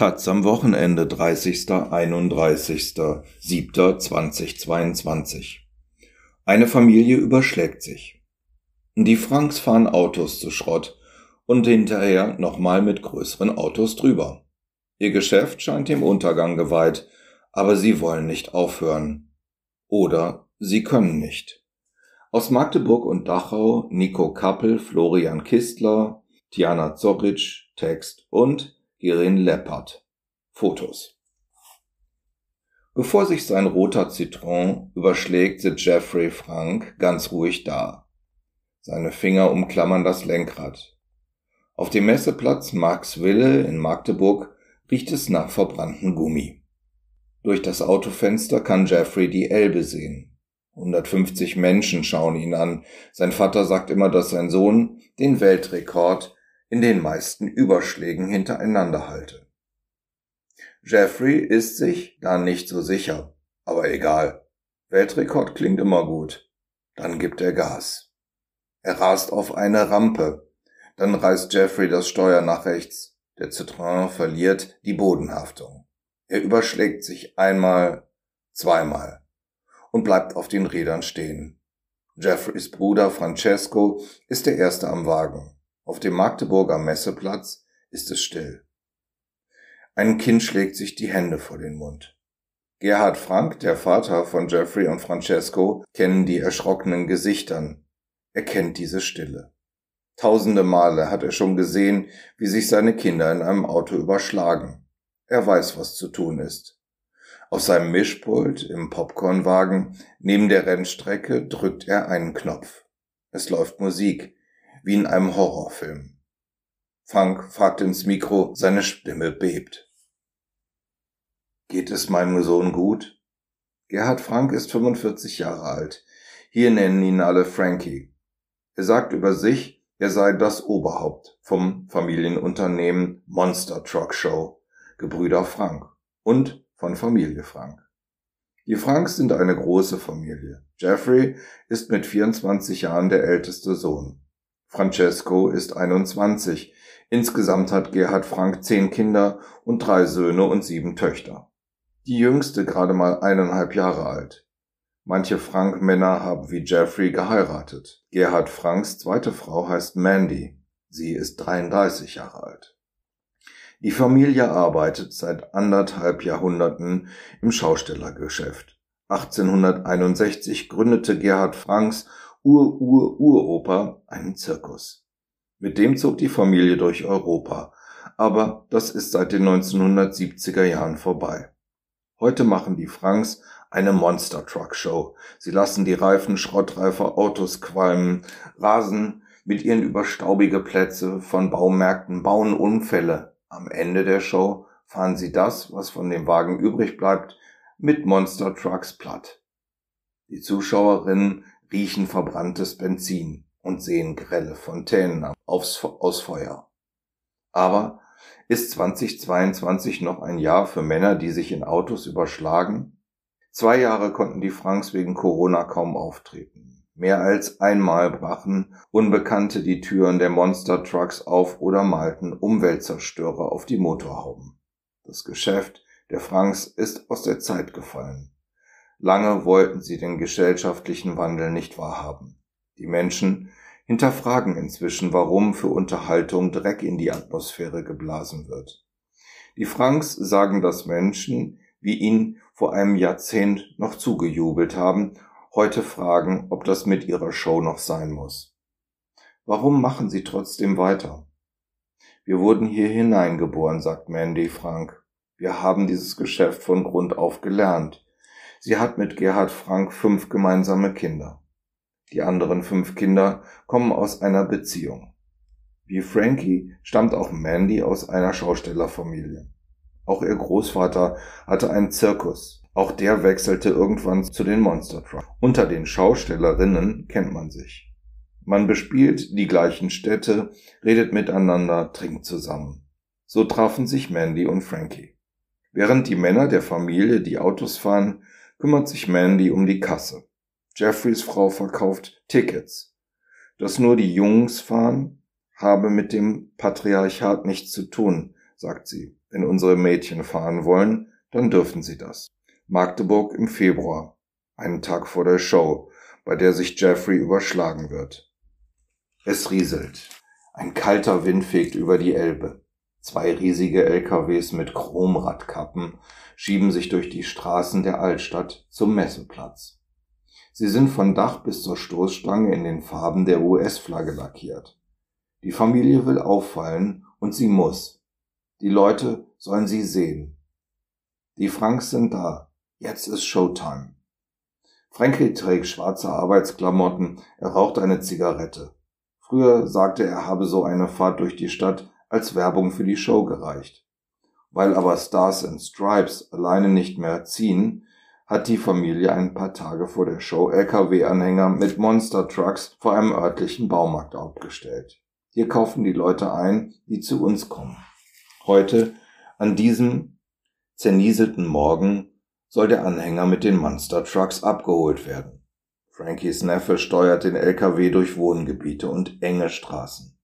Taz am Wochenende 30. 31. 7. 2022. Eine Familie überschlägt sich. Die Franks fahren Autos zu Schrott und hinterher nochmal mit größeren Autos drüber. Ihr Geschäft scheint dem Untergang geweiht, aber sie wollen nicht aufhören. Oder sie können nicht. Aus Magdeburg und Dachau Nico Kappel, Florian Kistler, Tiana Zoric, Text und Gerin Leppert. Fotos. Bevor sich sein roter Zitron überschlägt, sitzt Jeffrey Frank ganz ruhig da. Seine Finger umklammern das Lenkrad. Auf dem Messeplatz Max Wille in Magdeburg riecht es nach verbranntem Gummi. Durch das Autofenster kann Jeffrey die Elbe sehen. 150 Menschen schauen ihn an. Sein Vater sagt immer, dass sein Sohn den Weltrekord in den meisten Überschlägen hintereinander halte. Jeffrey ist sich da nicht so sicher, aber egal. Weltrekord klingt immer gut. Dann gibt er Gas. Er rast auf eine Rampe. Dann reißt Jeffrey das Steuer nach rechts. Der Citroën verliert die Bodenhaftung. Er überschlägt sich einmal, zweimal und bleibt auf den Rädern stehen. Jeffreys Bruder Francesco ist der Erste am Wagen. Auf dem Magdeburger Messeplatz ist es still. Ein Kind schlägt sich die Hände vor den Mund. Gerhard Frank, der Vater von Jeffrey und Francesco, kennen die erschrockenen Gesichtern. Er kennt diese Stille. Tausende Male hat er schon gesehen, wie sich seine Kinder in einem Auto überschlagen. Er weiß, was zu tun ist. Auf seinem Mischpult im Popcornwagen neben der Rennstrecke drückt er einen Knopf. Es läuft Musik, wie in einem Horrorfilm. Frank fragt ins Mikro, seine Stimme bebt. Geht es meinem Sohn gut? Gerhard Frank ist 45 Jahre alt. Hier nennen ihn alle Frankie. Er sagt über sich, er sei das Oberhaupt vom Familienunternehmen Monster Truck Show, Gebrüder Frank und von Familie Frank. Die Franks sind eine große Familie. Jeffrey ist mit 24 Jahren der älteste Sohn. Francesco ist 21. Insgesamt hat Gerhard Frank zehn Kinder und drei Söhne und sieben Töchter. Die jüngste gerade mal eineinhalb Jahre alt. Manche Frank-Männer haben wie Jeffrey geheiratet. Gerhard Franks zweite Frau heißt Mandy. Sie ist 33 Jahre alt. Die Familie arbeitet seit anderthalb Jahrhunderten im Schaustellergeschäft. 1861 gründete Gerhard Franks Ur-Ur-Uropa einen Zirkus. Mit dem zog die Familie durch Europa, aber das ist seit den 1970er Jahren vorbei. Heute machen die Franks eine Monster Truck Show. Sie lassen die Reifen schrottreifer Autos qualmen, rasen mit ihren über staubige Plätze von Baumärkten, bauen Unfälle. Am Ende der Show fahren sie das, was von dem Wagen übrig bleibt, mit Monster Trucks platt. Die Zuschauerinnen riechen verbranntes Benzin und sehen grelle Fontänen aufs, aus Feuer. Aber ist 2022 noch ein Jahr für Männer, die sich in Autos überschlagen? Zwei Jahre konnten die Franks wegen Corona kaum auftreten. Mehr als einmal brachen Unbekannte die Türen der Monster Trucks auf oder malten Umweltzerstörer auf die Motorhauben. Das Geschäft der Franks ist aus der Zeit gefallen. Lange wollten sie den gesellschaftlichen Wandel nicht wahrhaben. Die Menschen hinterfragen inzwischen, warum für Unterhaltung Dreck in die Atmosphäre geblasen wird. Die Franks sagen, dass Menschen, wie ihnen vor einem Jahrzehnt noch zugejubelt haben, heute fragen, ob das mit ihrer Show noch sein muss. Warum machen sie trotzdem weiter? Wir wurden hier hineingeboren, sagt Mandy Frank. Wir haben dieses Geschäft von Grund auf gelernt. Sie hat mit Gerhard Frank fünf gemeinsame Kinder. Die anderen fünf Kinder kommen aus einer Beziehung. Wie Frankie stammt auch Mandy aus einer Schaustellerfamilie. Auch ihr Großvater hatte einen Zirkus. Auch der wechselte irgendwann zu den Monster Truck. Unter den Schaustellerinnen kennt man sich. Man bespielt die gleichen Städte, redet miteinander, trinkt zusammen. So trafen sich Mandy und Frankie. Während die Männer der Familie die Autos fahren, kümmert sich Mandy um die Kasse. Jeffreys Frau verkauft Tickets. Dass nur die Jungs fahren, habe mit dem Patriarchat nichts zu tun, sagt sie. Wenn unsere Mädchen fahren wollen, dann dürfen sie das. Magdeburg im Februar, einen Tag vor der Show, bei der sich Jeffrey überschlagen wird. Es rieselt. Ein kalter Wind fegt über die Elbe. Zwei riesige LKWs mit Chromradkappen schieben sich durch die Straßen der Altstadt zum Messeplatz. Sie sind von Dach bis zur Stoßstange in den Farben der US-Flagge lackiert. Die Familie will auffallen und sie muss. Die Leute sollen sie sehen. Die Franks sind da. Jetzt ist Showtime. Frankie trägt schwarze Arbeitsklamotten, er raucht eine Zigarette. Früher sagte er, habe so eine Fahrt durch die Stadt als Werbung für die Show gereicht. Weil aber Stars and Stripes alleine nicht mehr ziehen, hat die Familie ein paar Tage vor der Show LKW-Anhänger mit Monster Trucks vor einem örtlichen Baumarkt aufgestellt. Hier kaufen die Leute ein, die zu uns kommen. Heute, an diesem zernieselten Morgen, soll der Anhänger mit den Monster Trucks abgeholt werden. Frankies Neffe steuert den LKW durch Wohngebiete und enge Straßen.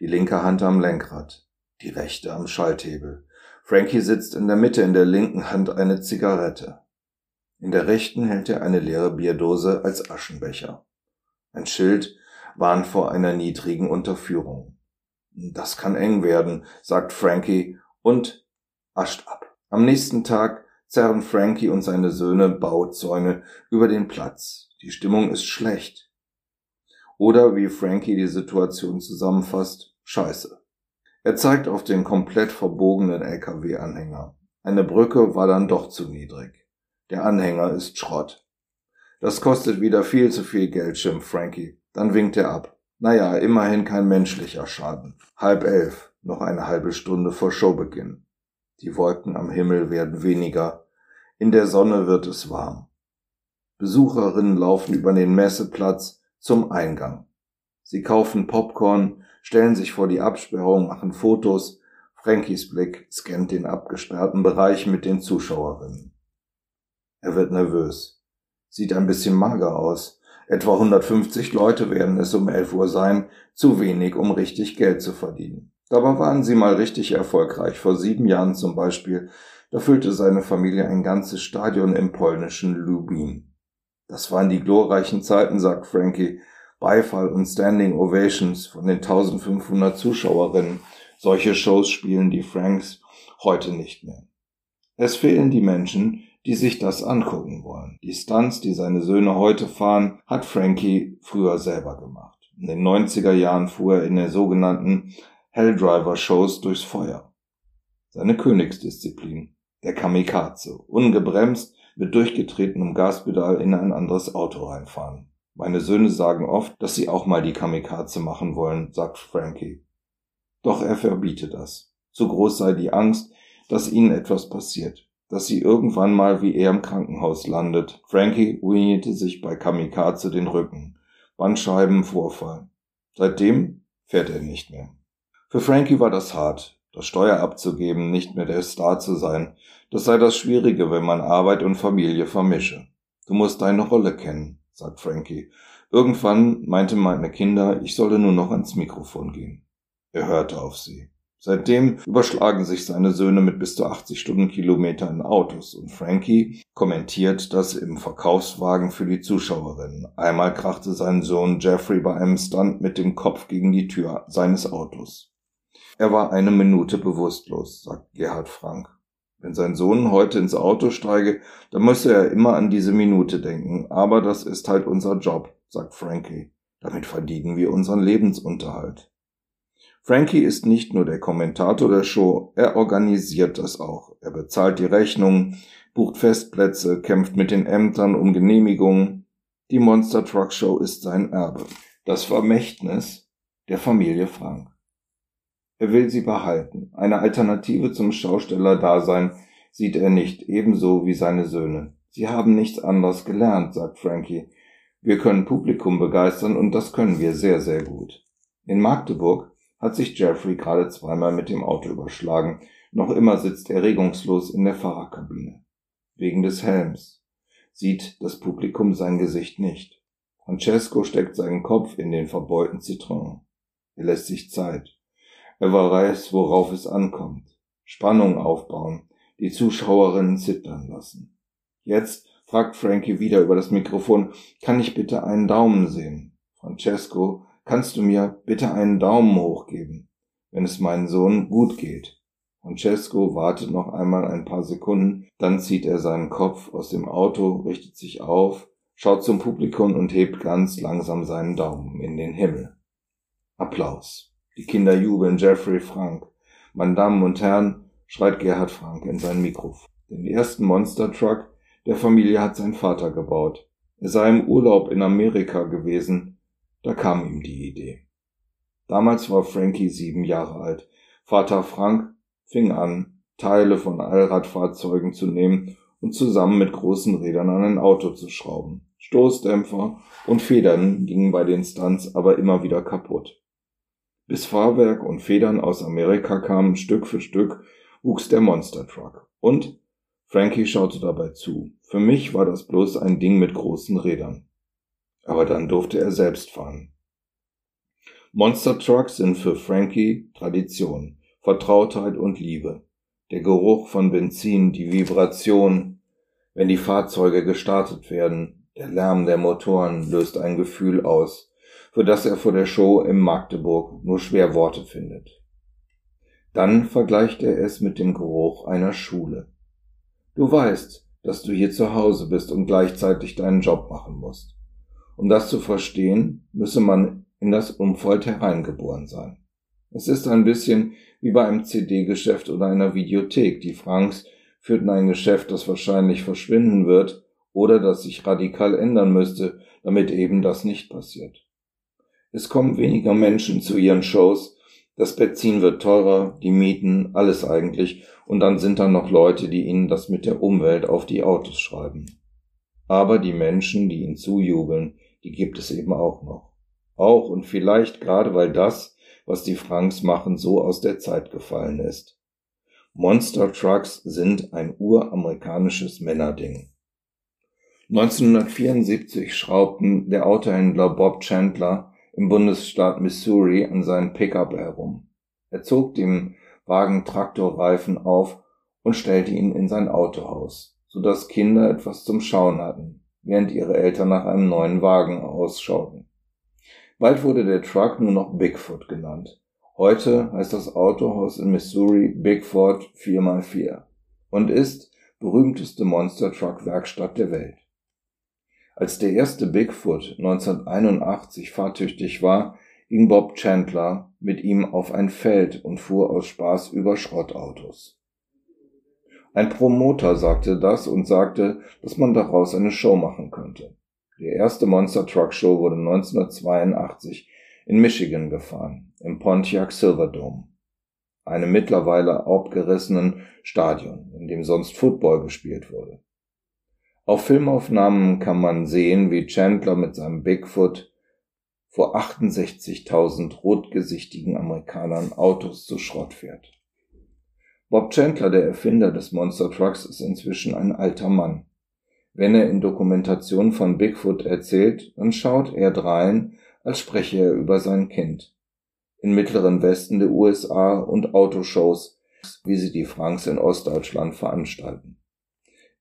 Die linke Hand am Lenkrad, die rechte am Schalthebel. Frankie sitzt in der Mitte, in der linken Hand eine Zigarette. In der rechten hält er eine leere Bierdose als Aschenbecher. Ein Schild warnt vor einer niedrigen Unterführung. Das kann eng werden, sagt Frankie und ascht ab. Am nächsten Tag zerren Frankie und seine Söhne Bauzäune über den Platz. Die Stimmung ist schlecht. Oder wie Frankie die Situation zusammenfasst, scheiße. Er zeigt auf den komplett verbogenen LKW-Anhänger. Eine Brücke war dann doch zu niedrig. Der Anhänger ist Schrott. Das kostet wieder viel zu viel Geld, schimpft Frankie. Dann winkt er ab. Naja, immerhin kein menschlicher Schaden. Halb elf, noch eine halbe Stunde vor Showbeginn. Die Wolken am Himmel werden weniger. In der Sonne wird es warm. Besucherinnen laufen über den Messeplatz zum Eingang. Sie kaufen Popcorn, stellen sich vor die Absperrung, machen Fotos. Frankies Blick scannt den abgesperrten Bereich mit den Zuschauerinnen. Er wird nervös. Sieht ein bisschen mager aus. Etwa 150 Leute werden es um 11 Uhr sein, zu wenig, um richtig Geld zu verdienen. Dabei waren sie mal richtig erfolgreich. Vor sieben Jahren zum Beispiel, da füllte seine Familie ein ganzes Stadion im polnischen Lubin. Das waren die glorreichen Zeiten, sagt Frankie. Beifall und Standing Ovations von den 1500 Zuschauerinnen. Solche Shows spielen die Franks heute nicht mehr. Es fehlen die Menschen, die sich das angucken wollen. Die Stunts, die seine Söhne heute fahren, hat Frankie früher selber gemacht. In den 90er Jahren fuhr er in der sogenannten Helldriver-Shows durchs Feuer. Seine Königsdisziplin, der Kamikaze, ungebremst mit durchgetretenem Gaspedal in ein anderes Auto reinfahren. Meine Söhne sagen oft, dass sie auch mal die Kamikaze machen wollen, sagt Frankie. Doch er verbietet das. Zu groß sei die Angst, dass ihnen etwas passiert dass sie irgendwann mal wie er im Krankenhaus landet. Frankie ruinierte sich bei Kamikaze den Rücken. Bandscheibenvorfall. Seitdem fährt er nicht mehr. Für Frankie war das hart, das Steuer abzugeben, nicht mehr der Star zu sein. Das sei das Schwierige, wenn man Arbeit und Familie vermische. Du musst deine Rolle kennen, sagt Frankie. Irgendwann meinte meine Kinder, ich solle nur noch ans Mikrofon gehen. Er hörte auf sie. Seitdem überschlagen sich seine Söhne mit bis zu 80 Stundenkilometer in Autos und Frankie kommentiert das im Verkaufswagen für die Zuschauerinnen. Einmal krachte sein Sohn Jeffrey bei einem Stunt mit dem Kopf gegen die Tür seines Autos. Er war eine Minute bewusstlos, sagt Gerhard Frank. Wenn sein Sohn heute ins Auto steige, dann müsse er immer an diese Minute denken. Aber das ist halt unser Job, sagt Frankie. Damit verdienen wir unseren Lebensunterhalt. Frankie ist nicht nur der Kommentator der Show, er organisiert das auch. Er bezahlt die Rechnungen, bucht Festplätze, kämpft mit den Ämtern um Genehmigungen. Die Monster Truck Show ist sein Erbe. Das Vermächtnis der Familie Frank. Er will sie behalten. Eine Alternative zum Schaustellerdasein sieht er nicht, ebenso wie seine Söhne. Sie haben nichts anderes gelernt, sagt Frankie. Wir können Publikum begeistern und das können wir sehr, sehr gut. In Magdeburg hat sich Jeffrey gerade zweimal mit dem Auto überschlagen. Noch immer sitzt er regungslos in der Fahrerkabine. Wegen des Helms. Sieht das Publikum sein Gesicht nicht. Francesco steckt seinen Kopf in den verbeulten Zitronen. Er lässt sich Zeit. Er weiß, worauf es ankommt. Spannung aufbauen, die Zuschauerinnen zittern lassen. Jetzt fragt Frankie wieder über das Mikrofon, kann ich bitte einen Daumen sehen? Francesco, kannst du mir bitte einen Daumen hoch geben, wenn es meinem Sohn gut geht? Francesco wartet noch einmal ein paar Sekunden, dann zieht er seinen Kopf aus dem Auto, richtet sich auf, schaut zum Publikum und hebt ganz langsam seinen Daumen in den Himmel. Applaus. Die Kinder jubeln Jeffrey Frank. Meine Damen und Herren, schreit Gerhard Frank in sein Mikrofon. Den ersten Monster Truck der Familie hat sein Vater gebaut. Er sei im Urlaub in Amerika gewesen. Da kam ihm die Idee. Damals war Frankie sieben Jahre alt. Vater Frank fing an, Teile von Allradfahrzeugen zu nehmen und zusammen mit großen Rädern an ein Auto zu schrauben. Stoßdämpfer und Federn gingen bei den Stunts aber immer wieder kaputt. Bis Fahrwerk und Federn aus Amerika kamen Stück für Stück, wuchs der Monster Truck. Und Frankie schaute dabei zu. Für mich war das bloß ein Ding mit großen Rädern. Aber dann durfte er selbst fahren. Monster Trucks sind für Frankie Tradition. Vertrautheit und Liebe. Der Geruch von Benzin, die Vibration, wenn die Fahrzeuge gestartet werden, der Lärm der Motoren löst ein Gefühl aus, für das er vor der Show im Magdeburg nur schwer Worte findet. Dann vergleicht er es mit dem Geruch einer Schule. Du weißt, dass du hier zu Hause bist und gleichzeitig deinen Job machen musst. Um das zu verstehen, müsse man in das Umfeld hereingeboren sein. Es ist ein bisschen wie bei einem CD-Geschäft oder einer Videothek. Die Franks führten ein Geschäft, das wahrscheinlich verschwinden wird oder das sich radikal ändern müsste, damit eben das nicht passiert. Es kommen weniger Menschen zu ihren Shows, das Benzin wird teurer, die Mieten, alles eigentlich, und dann sind da noch Leute, die ihnen das mit der Umwelt auf die Autos schreiben. Aber die Menschen, die ihnen zujubeln, die gibt es eben auch noch. Auch und vielleicht gerade weil das, was die Franks machen, so aus der Zeit gefallen ist. Monster Trucks sind ein uramerikanisches Männerding. 1974 schraubten der Autohändler Bob Chandler im Bundesstaat Missouri an seinen Pickup herum. Er zog dem Wagen Traktorreifen auf und stellte ihn in sein Autohaus, so dass Kinder etwas zum Schauen hatten, während ihre Eltern nach einem neuen Wagen ausschauten. Bald wurde der Truck nur noch Bigfoot genannt. Heute heißt das Autohaus in Missouri Bigfoot 4x4 und ist berühmteste Monster Truck Werkstatt der Welt. Als der erste Bigfoot 1981 fahrtüchtig war, ging Bob Chandler mit ihm auf ein Feld und fuhr aus Spaß über Schrottautos. Ein Promoter sagte das und sagte, dass man daraus eine Show machen könnte. Die erste Monster Truck Show wurde 1982 in Michigan gefahren, im Pontiac Silverdome, einem mittlerweile abgerissenen Stadion, in dem sonst Football gespielt wurde. Auf Filmaufnahmen kann man sehen, wie Chandler mit seinem Bigfoot vor 68.000 rotgesichtigen Amerikanern Autos zu Schrott fährt. Bob Chandler, der Erfinder des Monster Trucks, ist inzwischen ein alter Mann. Wenn er in Dokumentationen von Bigfoot erzählt, dann schaut er drein, als spreche er über sein Kind. In mittleren Westen der USA und Autoshows, wie sie die Franks in Ostdeutschland veranstalten.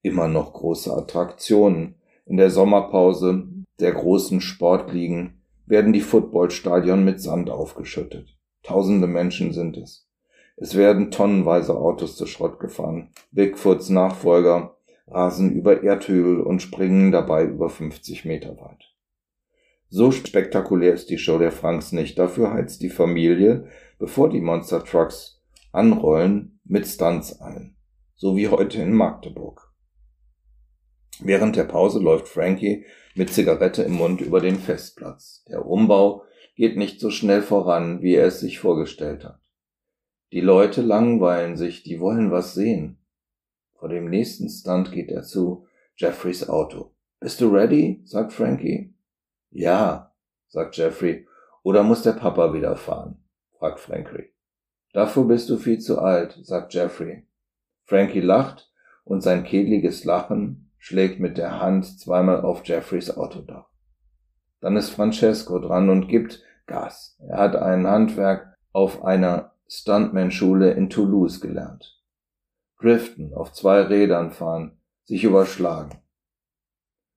Immer noch große Attraktionen. In der Sommerpause der großen Sportligen werden die Footballstadion mit Sand aufgeschüttet. Tausende Menschen sind es. Es werden tonnenweise Autos zu Schrott gefahren. Bigfoots Nachfolger rasen über Erdhügel und springen dabei über 50 Meter weit. So spektakulär ist die Show der Franks nicht. Dafür heizt die Familie, bevor die Monster Trucks anrollen, mit Stunts ein. So wie heute in Magdeburg. Während der Pause läuft Frankie mit Zigarette im Mund über den Festplatz. Der Umbau geht nicht so schnell voran, wie er es sich vorgestellt hat. Die Leute langweilen sich, die wollen was sehen. Vor dem nächsten Stunt geht er zu Jeffreys Auto. Bist du ready? sagt Frankie. Ja, sagt Jeffrey. Oder muss der Papa wieder fahren? fragt Frankie. Dafür bist du viel zu alt, sagt Jeffrey. Frankie lacht und sein kehliges Lachen schlägt mit der Hand zweimal auf Jeffreys Autodach. Dann ist Francesco dran und gibt Gas. Er hat ein Handwerk auf einer Stuntman-Schule in Toulouse gelernt. driften, auf zwei Rädern fahren, sich überschlagen.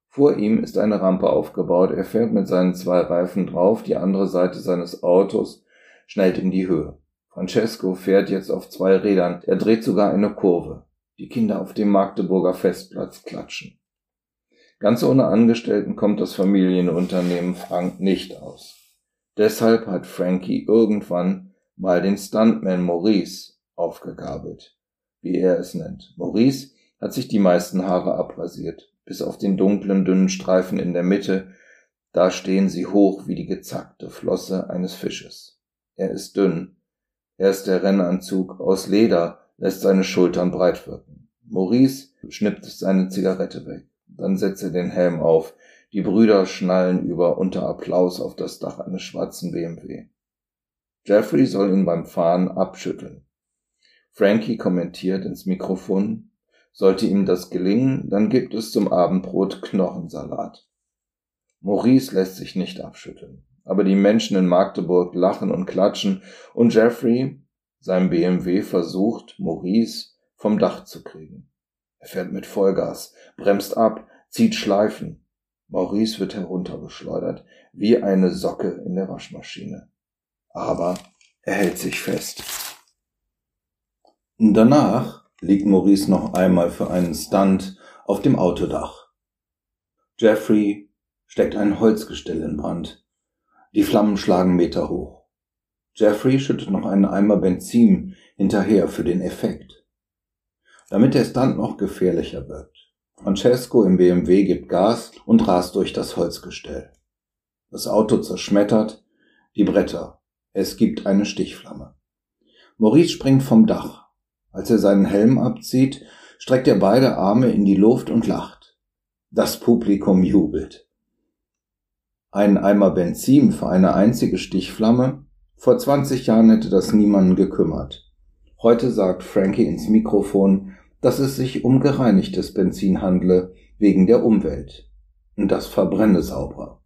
Vor ihm ist eine Rampe aufgebaut, er fährt mit seinen zwei Reifen drauf, die andere Seite seines Autos schnellt in die Höhe. Francesco fährt jetzt auf zwei Rädern, er dreht sogar eine Kurve. Die Kinder auf dem Magdeburger Festplatz klatschen. Ganz ohne Angestellten kommt das Familienunternehmen Frank nicht aus. Deshalb hat Frankie irgendwann mal den Stuntman Maurice aufgegabelt, wie er es nennt. Maurice hat sich die meisten Haare abrasiert, bis auf den dunklen, dünnen Streifen in der Mitte, da stehen sie hoch wie die gezackte Flosse eines Fisches. Er ist dünn, er ist der Rennanzug aus Leder, lässt seine Schultern breit wirken. Maurice schnippt seine Zigarette weg, dann setzt er den Helm auf, die Brüder schnallen über unter Applaus auf das Dach eines schwarzen BMW. Jeffrey soll ihn beim Fahren abschütteln. Frankie kommentiert ins Mikrofon, sollte ihm das gelingen, dann gibt es zum Abendbrot Knochensalat. Maurice lässt sich nicht abschütteln, aber die Menschen in Magdeburg lachen und klatschen und Jeffrey, sein BMW, versucht, Maurice vom Dach zu kriegen. Er fährt mit Vollgas, bremst ab, zieht Schleifen. Maurice wird heruntergeschleudert, wie eine Socke in der Waschmaschine. Aber er hält sich fest. Danach liegt Maurice noch einmal für einen Stunt auf dem Autodach. Jeffrey steckt ein Holzgestell in Brand. Die Flammen schlagen Meter hoch. Jeffrey schüttet noch einen Eimer Benzin hinterher für den Effekt. Damit der Stunt noch gefährlicher wirkt. Francesco im BMW gibt Gas und rast durch das Holzgestell. Das Auto zerschmettert die Bretter. Es gibt eine Stichflamme. Maurice springt vom Dach. Als er seinen Helm abzieht, streckt er beide Arme in die Luft und lacht. Das Publikum jubelt. Ein Eimer Benzin für eine einzige Stichflamme? Vor 20 Jahren hätte das niemanden gekümmert. Heute sagt Frankie ins Mikrofon, dass es sich um gereinigtes Benzin handle, wegen der Umwelt. Und das verbrenne sauber.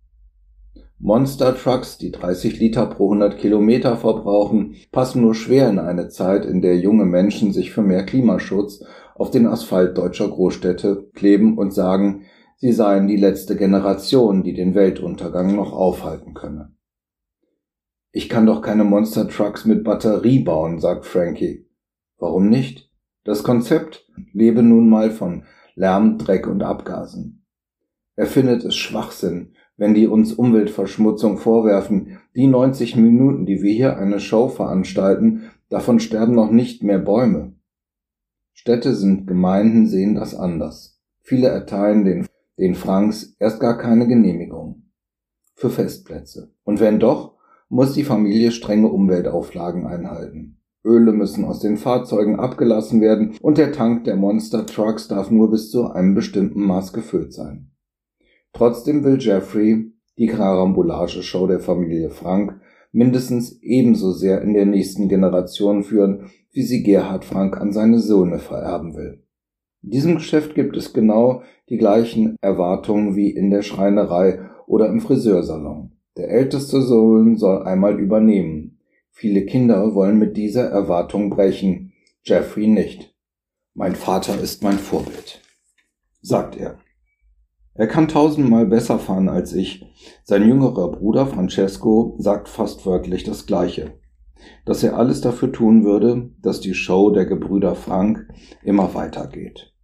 Monster Trucks, die 30 Liter pro 100 Kilometer verbrauchen, passen nur schwer in eine Zeit, in der junge Menschen sich für mehr Klimaschutz auf den Asphalt deutscher Großstädte kleben und sagen, sie seien die letzte Generation, die den Weltuntergang noch aufhalten könne. Ich kann doch keine Monster Trucks mit Batterie bauen, sagt Frankie. Warum nicht? Das Konzept lebe nun mal von Lärm, Dreck und Abgasen. Er findet es Schwachsinn, wenn die uns Umweltverschmutzung vorwerfen. Die 90 Minuten, die wir hier eine Show veranstalten, davon sterben noch nicht mehr Bäume. Städte sind Gemeinden, sehen das anders. Viele erteilen den, den Franks erst gar keine Genehmigung für Festplätze. Und wenn doch, muss die Familie strenge Umweltauflagen einhalten. Öle müssen aus den Fahrzeugen abgelassen werden und der Tank der Monster Trucks darf nur bis zu einem bestimmten Maß gefüllt sein. Trotzdem will Jeffrey die Karambolage-Show der Familie Frank mindestens ebenso sehr in der nächsten Generation führen, wie sie Gerhard Frank an seine Söhne vererben will. In diesem Geschäft gibt es genau die gleichen Erwartungen wie in der Schreinerei oder im Friseursalon. Der älteste Sohn soll einmal übernehmen. Viele Kinder wollen mit dieser Erwartung brechen, Jeffrey nicht. Mein Vater ist mein Vorbild, sagt er. Er kann tausendmal besser fahren als ich. Sein jüngerer Bruder Francesco sagt fast wörtlich das Gleiche. Dass er alles dafür tun würde, dass die Show der Gebrüder Frank immer weitergeht.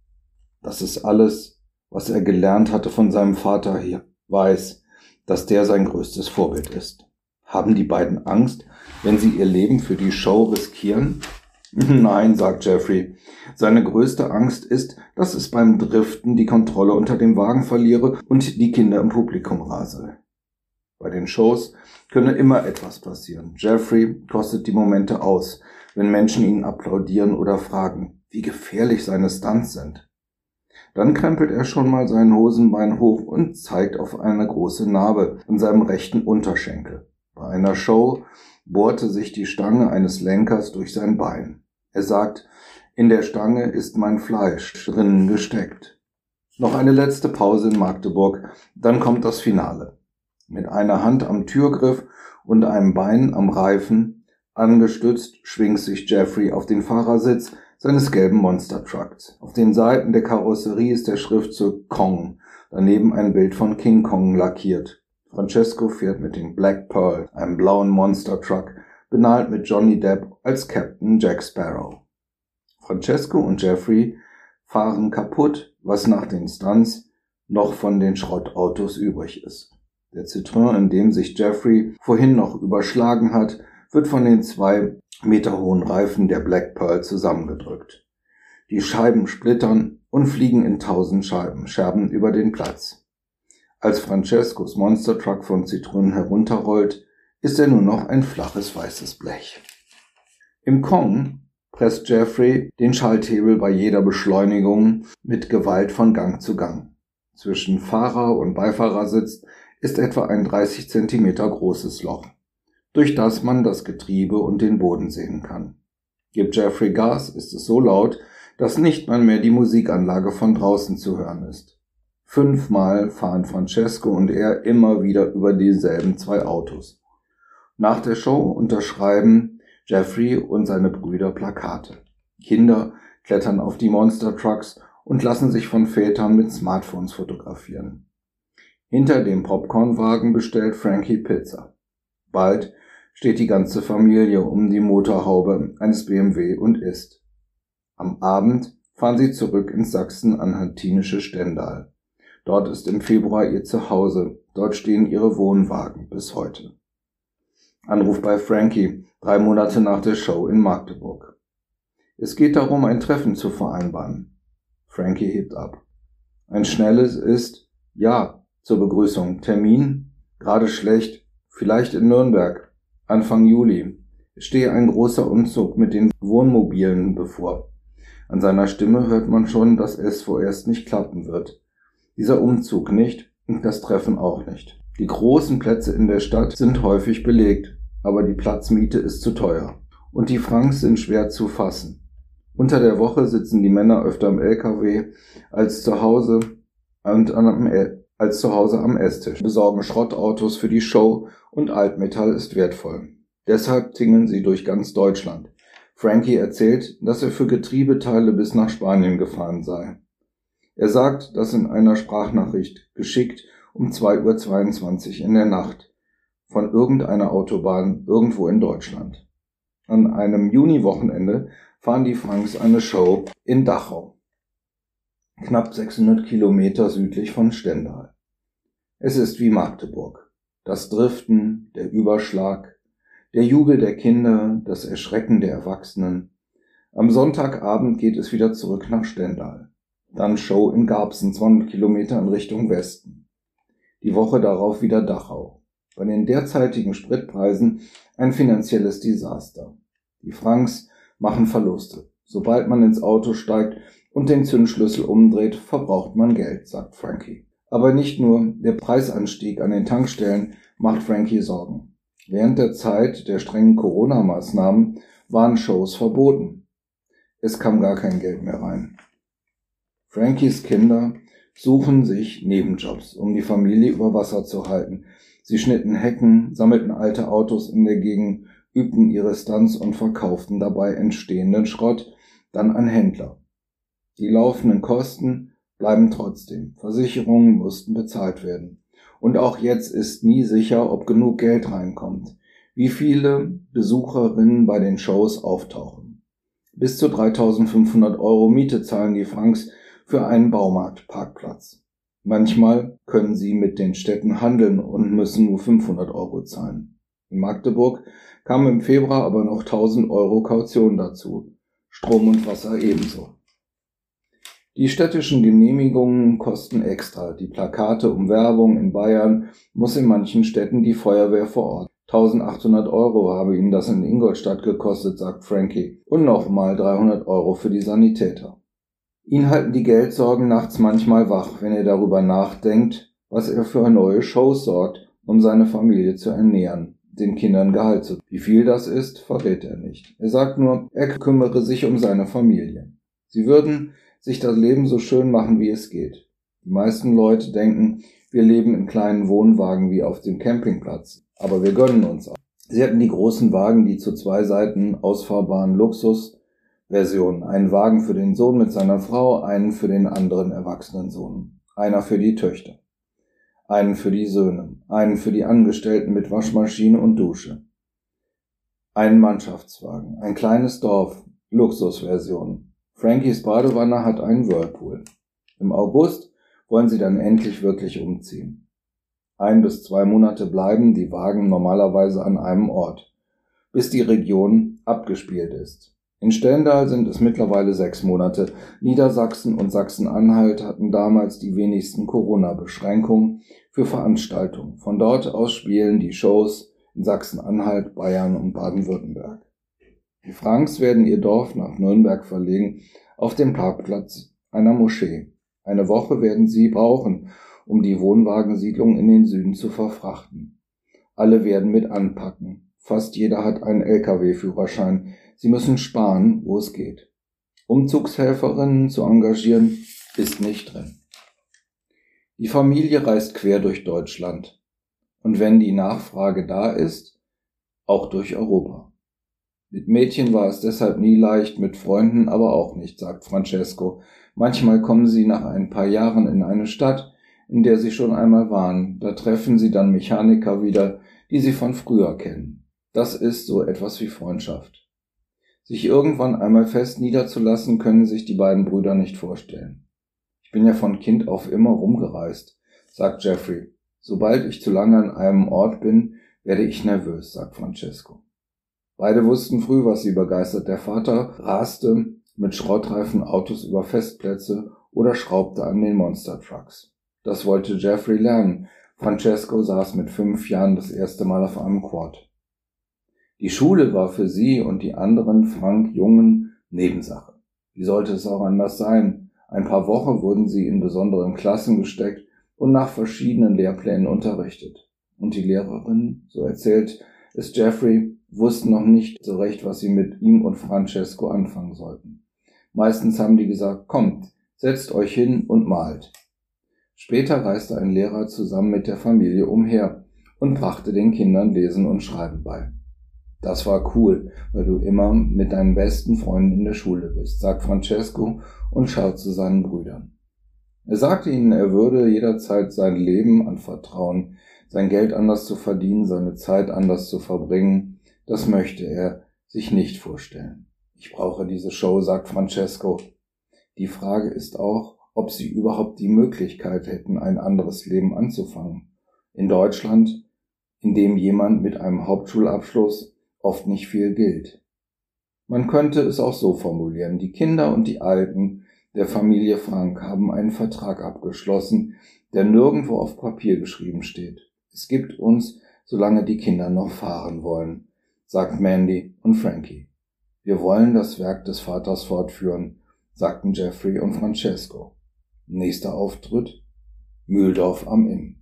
Das ist alles, was er gelernt hatte von seinem Vater hier, weiß, dass der sein größtes Vorbild ist. Haben die beiden Angst, wenn sie ihr Leben für die Show riskieren? Nein, sagt Jeffrey. Seine größte Angst ist, dass es beim Driften die Kontrolle unter dem Wagen verliere und die Kinder im Publikum rase. Bei den Shows könne immer etwas passieren. Jeffrey kostet die Momente aus, wenn Menschen ihn applaudieren oder fragen, wie gefährlich seine Stunts sind. Dann krempelt er schon mal sein Hosenbein hoch und zeigt auf eine große Narbe an seinem rechten Unterschenkel. Bei einer Show bohrte sich die Stange eines Lenkers durch sein Bein. Er sagt, in der Stange ist mein Fleisch drinnen gesteckt. Noch eine letzte Pause in Magdeburg, dann kommt das Finale. Mit einer Hand am Türgriff und einem Bein am Reifen, angestützt, schwingt sich Jeffrey auf den Fahrersitz, seines gelben Monster Trucks. Auf den Seiten der Karosserie ist der Schriftzug Kong, daneben ein Bild von King Kong lackiert. Francesco fährt mit dem Black Pearl, einem blauen Monster Truck, benannt mit Johnny Depp als Captain Jack Sparrow. Francesco und Jeffrey fahren kaputt, was nach den Stunts noch von den Schrottautos übrig ist. Der Citroën, in dem sich Jeffrey vorhin noch überschlagen hat, wird von den zwei Meter hohen Reifen der Black Pearl zusammengedrückt. Die Scheiben splittern und fliegen in tausend Scheiben, Scherben über den Platz. Als Francescos Monster Truck von Zitronen herunterrollt, ist er nur noch ein flaches weißes Blech. Im Kong presst Jeffrey den Schalthebel bei jeder Beschleunigung mit Gewalt von Gang zu Gang. Zwischen Fahrer und Beifahrersitz ist etwa ein 30 Zentimeter großes Loch durch das man das Getriebe und den Boden sehen kann. Gibt Jeffrey Gas, ist es so laut, dass nicht mal mehr die Musikanlage von draußen zu hören ist. Fünfmal fahren Francesco und er immer wieder über dieselben zwei Autos. Nach der Show unterschreiben Jeffrey und seine Brüder Plakate. Kinder klettern auf die Monster Trucks und lassen sich von Vätern mit Smartphones fotografieren. Hinter dem Popcornwagen bestellt Frankie Pizza. Bald steht die ganze Familie um die Motorhaube eines BMW und isst. Am Abend fahren sie zurück ins sachsen-anhaltinische Stendal. Dort ist im Februar ihr Zuhause, dort stehen ihre Wohnwagen bis heute. Anruf bei Frankie, drei Monate nach der Show in Magdeburg. Es geht darum, ein Treffen zu vereinbaren. Frankie hebt ab. Ein schnelles ist, ja, zur Begrüßung. Termin? Gerade schlecht. Vielleicht in Nürnberg. Anfang Juli stehe ein großer Umzug mit den Wohnmobilen bevor. An seiner Stimme hört man schon, dass es vorerst nicht klappen wird. Dieser Umzug nicht und das Treffen auch nicht. Die großen Plätze in der Stadt sind häufig belegt, aber die Platzmiete ist zu teuer. Und die Franks sind schwer zu fassen. Unter der Woche sitzen die Männer öfter im LKW als zu Hause und am, als zu Hause am Esstisch, besorgen Schrottautos für die Show und Altmetall ist wertvoll. Deshalb tingeln sie durch ganz Deutschland. Frankie erzählt, dass er für Getriebeteile bis nach Spanien gefahren sei. Er sagt das in einer Sprachnachricht, geschickt um 2.22 Uhr in der Nacht, von irgendeiner Autobahn irgendwo in Deutschland. An einem Juniwochenende fahren die Franks eine Show in Dachau knapp 600 Kilometer südlich von Stendal. Es ist wie Magdeburg. Das Driften, der Überschlag, der Jubel der Kinder, das Erschrecken der Erwachsenen. Am Sonntagabend geht es wieder zurück nach Stendal. Dann Show in Garbsen, 200 Kilometer in Richtung Westen. Die Woche darauf wieder Dachau. Bei den derzeitigen Spritpreisen ein finanzielles Desaster. Die Franks machen Verluste. Sobald man ins Auto steigt, und den Zündschlüssel umdreht, verbraucht man Geld, sagt Frankie. Aber nicht nur der Preisanstieg an den Tankstellen macht Frankie Sorgen. Während der Zeit der strengen Corona-Maßnahmen waren Shows verboten. Es kam gar kein Geld mehr rein. Frankies Kinder suchen sich Nebenjobs, um die Familie über Wasser zu halten. Sie schnitten Hecken, sammelten alte Autos in der Gegend, übten ihre Stunts und verkauften dabei entstehenden Schrott dann an Händler. Die laufenden Kosten bleiben trotzdem. Versicherungen mussten bezahlt werden. Und auch jetzt ist nie sicher, ob genug Geld reinkommt, wie viele Besucherinnen bei den Shows auftauchen. Bis zu 3500 Euro Miete zahlen die Franks für einen Baumarktparkplatz. Manchmal können sie mit den Städten handeln und müssen nur 500 Euro zahlen. In Magdeburg kamen im Februar aber noch 1000 Euro Kaution dazu. Strom und Wasser ebenso. Die städtischen Genehmigungen kosten extra. Die Plakate um Werbung in Bayern muss in manchen Städten die Feuerwehr vor Ort. 1800 Euro habe ihm das in Ingolstadt gekostet, sagt Frankie. Und nochmal 300 Euro für die Sanitäter. Ihn halten die Geldsorgen nachts manchmal wach, wenn er darüber nachdenkt, was er für neue Shows sorgt, um seine Familie zu ernähren, den Kindern Gehalt zu. Wie viel das ist, verrät er nicht. Er sagt nur, er kümmere sich um seine Familie. Sie würden sich das Leben so schön machen, wie es geht. Die meisten Leute denken, wir leben in kleinen Wohnwagen wie auf dem Campingplatz. Aber wir gönnen uns auch. Sie hatten die großen Wagen, die zu zwei Seiten ausfahrbaren Luxus Version. Einen Wagen für den Sohn mit seiner Frau, einen für den anderen erwachsenen Sohn. Einer für die Töchter. Einen für die Söhne. Einen für die Angestellten mit Waschmaschine und Dusche. Einen Mannschaftswagen. Ein kleines Dorf. Luxusversion. Frankies Badewanne hat einen Whirlpool. Im August wollen sie dann endlich wirklich umziehen. Ein bis zwei Monate bleiben die Wagen normalerweise an einem Ort, bis die Region abgespielt ist. In Stendal sind es mittlerweile sechs Monate. Niedersachsen und Sachsen-Anhalt hatten damals die wenigsten Corona-Beschränkungen für Veranstaltungen. Von dort aus spielen die Shows in Sachsen-Anhalt, Bayern und Baden-Württemberg. Die Franks werden ihr Dorf nach Nürnberg verlegen, auf dem Parkplatz einer Moschee. Eine Woche werden sie brauchen, um die Wohnwagensiedlung in den Süden zu verfrachten. Alle werden mit anpacken. Fast jeder hat einen Lkw-Führerschein. Sie müssen sparen, wo es geht. Umzugshelferinnen zu engagieren, ist nicht drin. Die Familie reist quer durch Deutschland. Und wenn die Nachfrage da ist, auch durch Europa. Mit Mädchen war es deshalb nie leicht, mit Freunden aber auch nicht, sagt Francesco. Manchmal kommen sie nach ein paar Jahren in eine Stadt, in der sie schon einmal waren. Da treffen sie dann Mechaniker wieder, die sie von früher kennen. Das ist so etwas wie Freundschaft. Sich irgendwann einmal fest niederzulassen, können sich die beiden Brüder nicht vorstellen. Ich bin ja von Kind auf immer rumgereist, sagt Jeffrey. Sobald ich zu lange an einem Ort bin, werde ich nervös, sagt Francesco. Beide wussten früh, was sie begeistert. Der Vater raste mit Schrottreifen Autos über Festplätze oder schraubte an den Monster Trucks. Das wollte Jeffrey lernen. Francesco saß mit fünf Jahren das erste Mal auf einem Quad. Die Schule war für sie und die anderen Frank Jungen Nebensache. Wie sollte es auch anders sein? Ein paar Wochen wurden sie in besonderen Klassen gesteckt und nach verschiedenen Lehrplänen unterrichtet. Und die Lehrerin, so erzählt es Jeffrey, wussten noch nicht so recht, was sie mit ihm und Francesco anfangen sollten. Meistens haben die gesagt, kommt, setzt euch hin und malt. Später reiste ein Lehrer zusammen mit der Familie umher und brachte den Kindern Lesen und Schreiben bei. Das war cool, weil du immer mit deinen besten Freunden in der Schule bist, sagt Francesco und schaut zu seinen Brüdern. Er sagte ihnen, er würde jederzeit sein Leben anvertrauen, sein Geld anders zu verdienen, seine Zeit anders zu verbringen, das möchte er sich nicht vorstellen. Ich brauche diese Show, sagt Francesco. Die Frage ist auch, ob sie überhaupt die Möglichkeit hätten, ein anderes Leben anzufangen. In Deutschland, in dem jemand mit einem Hauptschulabschluss oft nicht viel gilt. Man könnte es auch so formulieren. Die Kinder und die Alten der Familie Frank haben einen Vertrag abgeschlossen, der nirgendwo auf Papier geschrieben steht. Es gibt uns, solange die Kinder noch fahren wollen sagt Mandy und Frankie. Wir wollen das Werk des Vaters fortführen, sagten Jeffrey und Francesco. Nächster Auftritt Mühldorf am Inn.